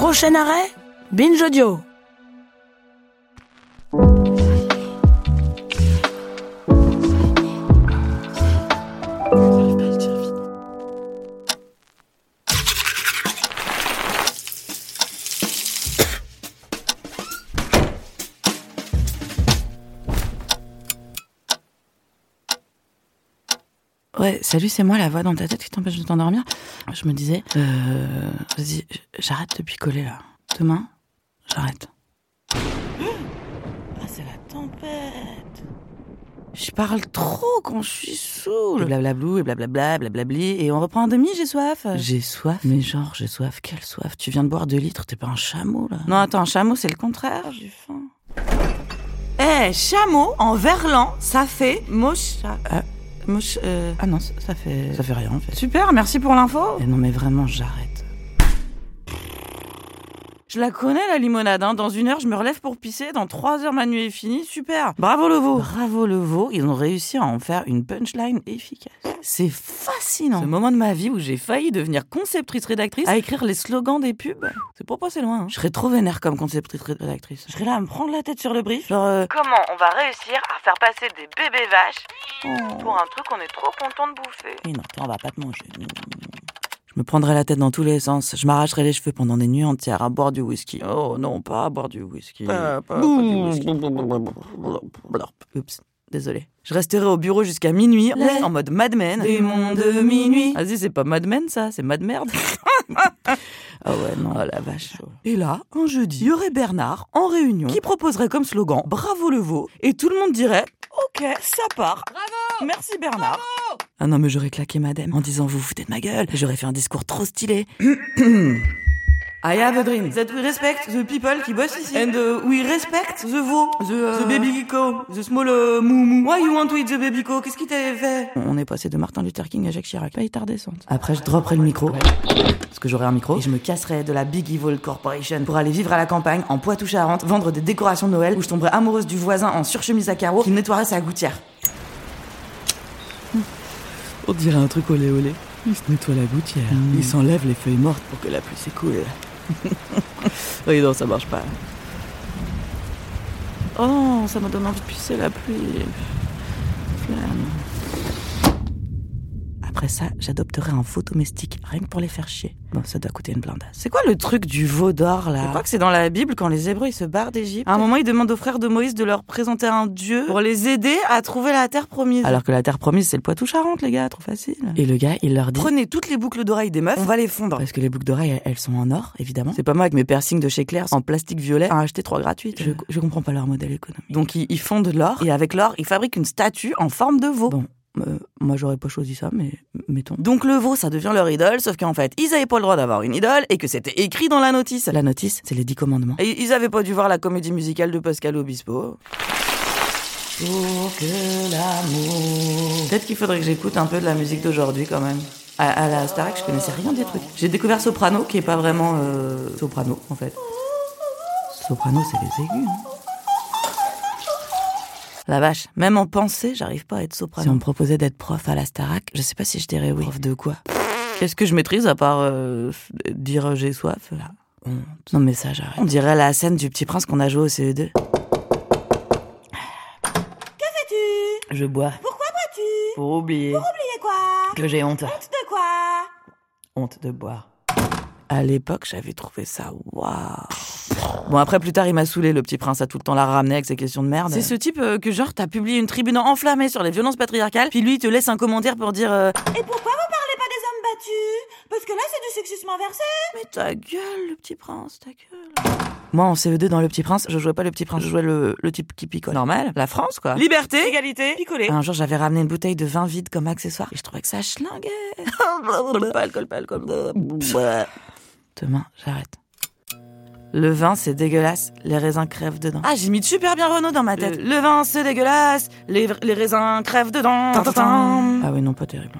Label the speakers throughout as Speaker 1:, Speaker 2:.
Speaker 1: Prochain arrêt Binge Audio. Ouais, salut, c'est moi la voix dans ta tête qui t'empêche de t'endormir. Je me disais, euh, vas-y, j'arrête de picoler là. Demain, j'arrête. Ah, c'est la tempête. Je parle trop quand je suis saoul. Blablablou et blablabla, blablabli. Et on reprend un demi, j'ai soif. J'ai soif Mais genre, j'ai soif. Quelle soif Tu viens de boire 2 litres, t'es pas un chameau là. Non, attends, un chameau, c'est le contraire. J'ai faim. Eh, chameau en verlan, ça fait mocha. Euh, euh, Ah non, ça fait. Ça fait rien en fait. Super, merci pour l'info. Non, mais vraiment, j'arrête. Je la connais la limonade, hein. Dans une heure, je me relève pour pisser. Dans trois heures, ma nuit est finie. Super. Bravo le veau. Bravo le veau. Ils ont réussi à en faire une punchline efficace. C'est fascinant. Ce moment de ma vie où j'ai failli devenir conceptrice rédactrice à écrire les slogans des pubs. C'est pour passer loin. hein. Je serais trop vénère comme conceptrice rédactrice. Je serais là à me prendre la tête sur le brief. Genre, euh, comment on va réussir à faire passer des bébés vaches pour un truc qu'on est trop content de bouffer? Oui, non, on va pas te manger. Je me prendrais la tête dans tous les sens. Je m'arracherais les cheveux pendant des nuits entières à boire du whisky. Oh non, pas à boire du whisky. Pas, pas- pas du whisky. Blorp. Oups. Désolé. Je resterai au bureau jusqu'à minuit, en mode Mad Men. Démon de minuit. Vas-y, c'est pas Mad Men, ça, c'est Mad Merde. Ah ouais, non, oh la vache. Et là, un jeudi, il y aurait Bernard en réunion qui proposerait comme slogan Bravo le veau. Et tout le monde dirait Ok, ça part. Bravo Merci Bernard. Ah non, mais j'aurais claqué madame en disant Vous vous foutez de ma gueule. J'aurais fait un discours trop stylé. I have a dream that we respect the people qui bossent ici. And uh, we respect the veau, the, uh, the baby co, the small uh, moumou. Why you want to eat the baby co Qu'est-ce qui t'a fait? On est passé de Martin Luther King à Jacques Chirac. Pas hyper descente. Après, je dropperai le micro. Parce que j'aurai un micro. Et je me casserai de la Big Evil Corporation pour aller vivre à la campagne, en Poitou-Charentes, vendre des décorations de Noël où je tomberai amoureuse du voisin en surchemise à carreaux qui nettoierait sa gouttière. On dirait un truc olé olé. Il se nettoie la gouttière. Il s'enlève les feuilles mortes pour que la pluie s'écoule. oui, non, ça marche pas. Oh, ça me donne envie de pisser la pluie. Flamme. Après ça, j'adopterai un veau domestique, rien que pour les faire chier. Bon, ça doit coûter une blinde. C'est quoi le truc du veau d'or, là Je crois que c'est dans la Bible, quand les Hébreux, ils se barrent d'Égypte. À un moment, ils demandent aux frères de Moïse de leur présenter un dieu pour les aider à trouver la terre promise. Alors que la terre promise, c'est le Poitou-Charentes, les gars, trop facile. Et le gars, il leur dit Prenez toutes les boucles d'oreilles des meufs, on va les fondre. Parce que les boucles d'oreilles, elles- sont en or, évidemment. C'est pas moi avec mes piercings de chez Claire en plastique violet à acheter trois gratuites. Je, je comprends pas leur modèle économique. Donc, ils, ils fondent l'or, et avec l'or, ils fabriquent une statue en forme de veau. Bon. Euh, moi j'aurais pas choisi ça, mais mettons. Donc le veau, ça devient leur idole, sauf qu'en fait, ils avaient pas le droit d'avoir une idole et que c'était écrit dans la notice. La notice, c'est les dix commandements. Et ils avaient pas dû voir la comédie musicale de Pascal Obispo. Pour que l'amour. Peut-être qu'il faudrait que j'écoute un peu de la musique d'aujourd'hui quand même. À, à la Starac, je connaissais rien des trucs. J'ai découvert soprano, qui est pas vraiment euh, soprano en fait. Soprano, c'est les aigus. hein. La vache, même en pensée, j'arrive pas à être soprano. Si on me proposait d'être prof à la Starac, je sais pas si je dirais oui. Prof de quoi? Qu'est-ce que je maîtrise à part euh, dire euh, j'ai soif? La honte. Non mais ça, j'arrête. On dirait la scène du Petit Prince qu'on a joué au CE2. Que fais-tu? Je bois. Pourquoi bois-tu? Pour oublier
Speaker 2: Oubliez quoi?
Speaker 1: Que j'ai honte.
Speaker 2: Honte de quoi?
Speaker 1: Honte de boire. À l'époque, j'avais trouvé ça waouh. Bon, après, plus tard, il m'a saoulé, le petit prince, a tout le temps la ramener avec ses questions de merde. C'est ce type euh, que, genre, t'as publié une tribune enflammée sur les violences patriarcales, puis lui, il te laisse un commentaire pour dire euh,
Speaker 2: Et pourquoi vous parlez pas des hommes battus? Parce que là, c'est du sexisme inversé.
Speaker 1: Mais ta gueule, le petit prince, ta gueule. Moi, en CE2, dans Le Petit Prince, je jouais pas le Petit Prince, je jouais le, le type qui picole. Normal, la France, quoi. Liberté, égalité, picoler. Un jour, j'avais ramené une bouteille de vin vide comme accessoire, et je trouvais que ça schlinguait. pas alcool, pas alcool. Demain, j'arrête. Le vin, c'est dégueulasse. Les raisins crèvent dedans. Ah, j'ai mis super bien Renault dans ma tête. Le, le vin, c'est dégueulasse. Les, les raisins crèvent dedans. Tintintin. Ah oui, non, pas terrible.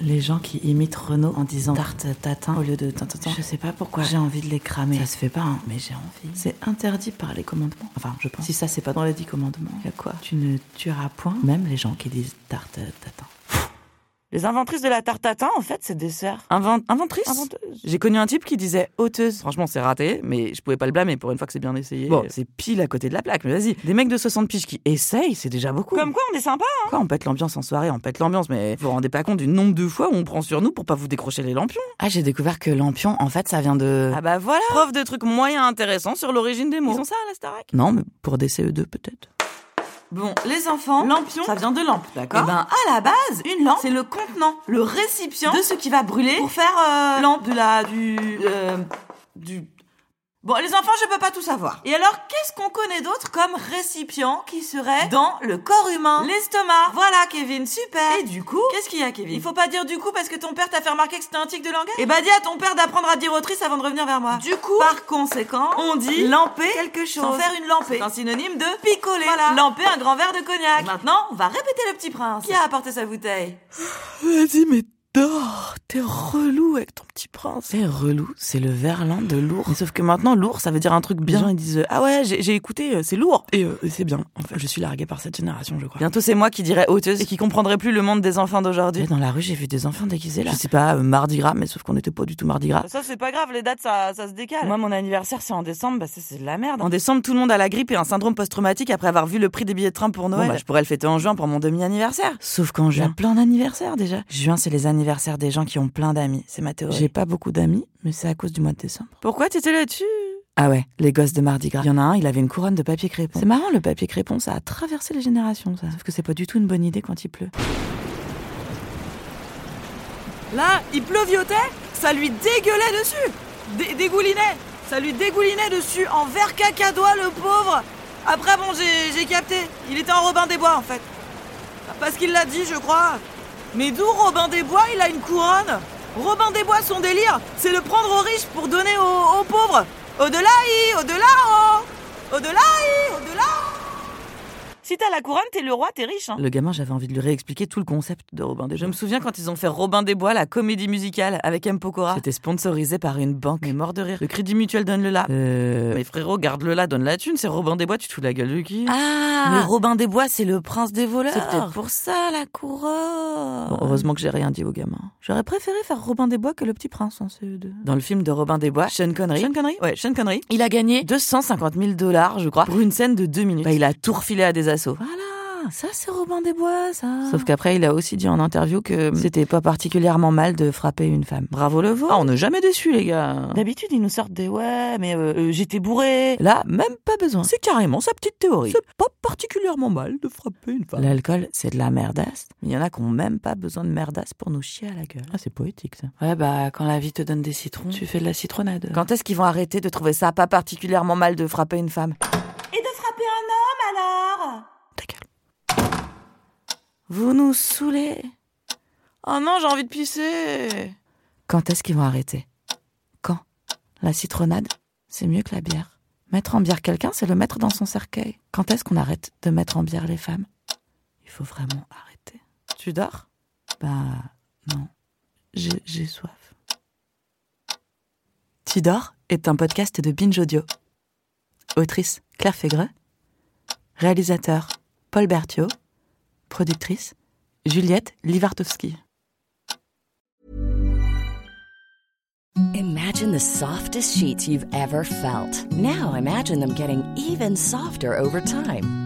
Speaker 1: Les gens qui imitent Renault en disant tarte tatin au lieu de tintintin. Je sais pas pourquoi j'ai envie de les cramer. Ça se fait pas, hein, mais j'ai envie. C'est interdit par les commandements. Enfin, je pense. Si ça, c'est pas dans les dix commandements. Y a quoi? Tu ne tueras point même les gens qui disent tarte tatin. Les inventrices de la tarte tatin, en fait, c'est dessert. Invent inventrice Inventeuse. J'ai connu un type qui disait auteuse. Franchement, c'est raté, mais je pouvais pas le blâmer pour une fois que c'est bien essayé. Bon, c'est pile à côté de la plaque, mais vas-y. Des mecs de 60 piges qui essayent, c'est déjà beaucoup.
Speaker 2: Comme quoi, on est sympa, hein
Speaker 1: Quoi, on pète l'ambiance en soirée, on pète l'ambiance, mais vous vous rendez pas compte du nombre de fois où on prend sur nous pour pas vous décrocher les lampions Ah, j'ai découvert que lampion, en fait, ça vient de... Ah bah voilà Preuve de trucs moyens intéressants sur l'origine des mots. Ils ont ça à la Starac? Non, mais pour des CE2 peut-être. Bon, les enfants, lampion, ça vient de lampe, d'accord Eh ben, à la base, une lampe, c'est le contenant, le récipient de ce qui va brûler pour faire euh, lampe. de la du euh, du Bon, les enfants, je peux pas tout savoir. Et alors, qu'est-ce qu'on connaît d'autre comme récipient qui serait dans le corps humain? L'estomac. Voilà, Kevin, super. Et du coup, qu'est-ce qu'il y a, Kevin? Il faut pas dire du coup parce que ton père t'a fait remarquer que c'était un tic de langage? Eh bah, dis à ton père d'apprendre à dire autrice avant de revenir vers moi. Du coup, par conséquent, on dit lamper quelque chose. Sans faire une lampée. C'est un synonyme de picoler. Voilà. Lamper un grand verre de cognac. Maintenant, on va répéter le petit prince. Qui a apporté sa bouteille? Vas-y, mais dors, t'es relou avec ton petit prince. C'est relou, c'est le verlan de lourd. Mais sauf que maintenant, lourd, ça veut dire un truc bien. Les gens, ils disent, ah ouais, j'ai écouté, euh, c'est lourd. Et euh, c'est bien. En fait, je suis larguée par cette génération, je crois. Bientôt, c'est moi qui dirais hauteuse et qui comprendrait plus le monde des enfants d'aujourd'hui. Et Dans la rue, j'ai vu des enfants déguisés là. Je sais pas, euh, mardi gras, mais sauf qu'on était pas du tout mardi gras. Ça, c'est pas grave, les dates, ça, ça se décale. Moi, mon anniversaire, c'est en décembre, bah ça, c'est de la merde. En décembre, tout le monde a la grippe et un syndrome post-traumatique après avoir vu le prix des billets de train pour Noël. bah, je pourrais le fêter en juin pour mon demi-anniversaire. Sauf qu'en juin, plein d'anniversaires déjà. Juin, c'est les anniversaires des gens qui ont plein d'amis. C'est ma théorie. J'ai pas beaucoup d'amis, mais c'est à cause du mois de décembre. Pourquoi t'étais là-dessus? Ah ouais, les gosses de Mardi Gras. Il y en a un, il avait une couronne de papier crépon. C'est marrant, le papier crépon, ça a traversé les générations, ça. Sauf que c'est pas du tout une bonne idée quand il pleut. Là, il pleuviotait, ça lui dégueulait dessus. Dé- dégoulinait. Ça lui dégoulinait dessus en verre cacadois, le pauvre. Après, bon, j'ai j'ai capté. Il était en Robin des Bois, en fait. Parce qu'il l'a dit, je crois. Mais d'où Robin des Bois, il a une couronne? Robin des Bois, son délire, c'est le prendre aux riches pour donner aux, aux pauvres. Au-delà, au-delà, Au-delà, au-delà si t'as la couronne, t'es le roi, t'es riche. Le gamin, j'avais envie de lui réexpliquer tout le concept de Robin des Bois. Je me souviens quand ils ont fait Robin des Bois, la comédie musicale avec M. Pokora. C'était sponsorisé par une banque. Mais mort de rire. Le Crédit Mutuel donne le là. Euh... Mais frérot, garde-le là, donne la thune. C'est Robin des Bois, tu te fous de la gueule de qui? Ah Mais Robin des Bois, c'est le prince des voleurs. C'est peut-être pour ça, la couronne. Bon, heureusement que j'ai rien dit au gamin. J'aurais préféré faire Robin des Bois que le petit prince en CE2. Dans le film de Robin des Bois, Sean Connery. Sean Connery? Ouais, Sean Connery. Il a gagné 250 000 dollars, je crois, pour une scène de deux minutes. Bah, il a tout refilé à des Voilà. Ça, c'est Robin des Bois, ça. Sauf qu'après, il a aussi dit en interview que c'était pas particulièrement mal de frapper une femme. Bravo le veau. Ah, on n'est jamais déçu, les gars. D'habitude, ils nous sortent des ouais, mais euh, euh, j'étais bourré. Là, même pas besoin. C'est carrément sa petite théorie. C'est pas particulièrement mal de frapper une femme. L'alcool, c'est de la merdasse. Il y en a qui ont même pas besoin de merdasse pour nous chier à la gueule. Ah, c'est poétique, ça. Ouais, bah, quand la vie te donne des citrons, tu fais de la citronnade. Quand est-ce qu'ils vont arrêter de trouver ça pas particulièrement mal de frapper une femme
Speaker 2: Et de frapper un homme, alors
Speaker 1: Ta gueule. Vous nous saoulez. Oh non, j'ai envie de pisser. Quand est-ce qu'ils vont arrêter? Quand? La citronnade, c'est mieux que la bière. Mettre en bière quelqu'un, c'est le mettre dans son cercueil. Quand est-ce qu'on arrête de mettre en bière les femmes? Il faut vraiment arrêter. Tu dors? Bah non. J'ai soif. Tidor est un podcast de Binge Audio. Autrice Claire Fégreux. Réalisateur Paul Berthiaud. Productrice Juliette Livartowski.
Speaker 3: Imagine the softest sheets you've ever felt. Now imagine them getting even softer over time.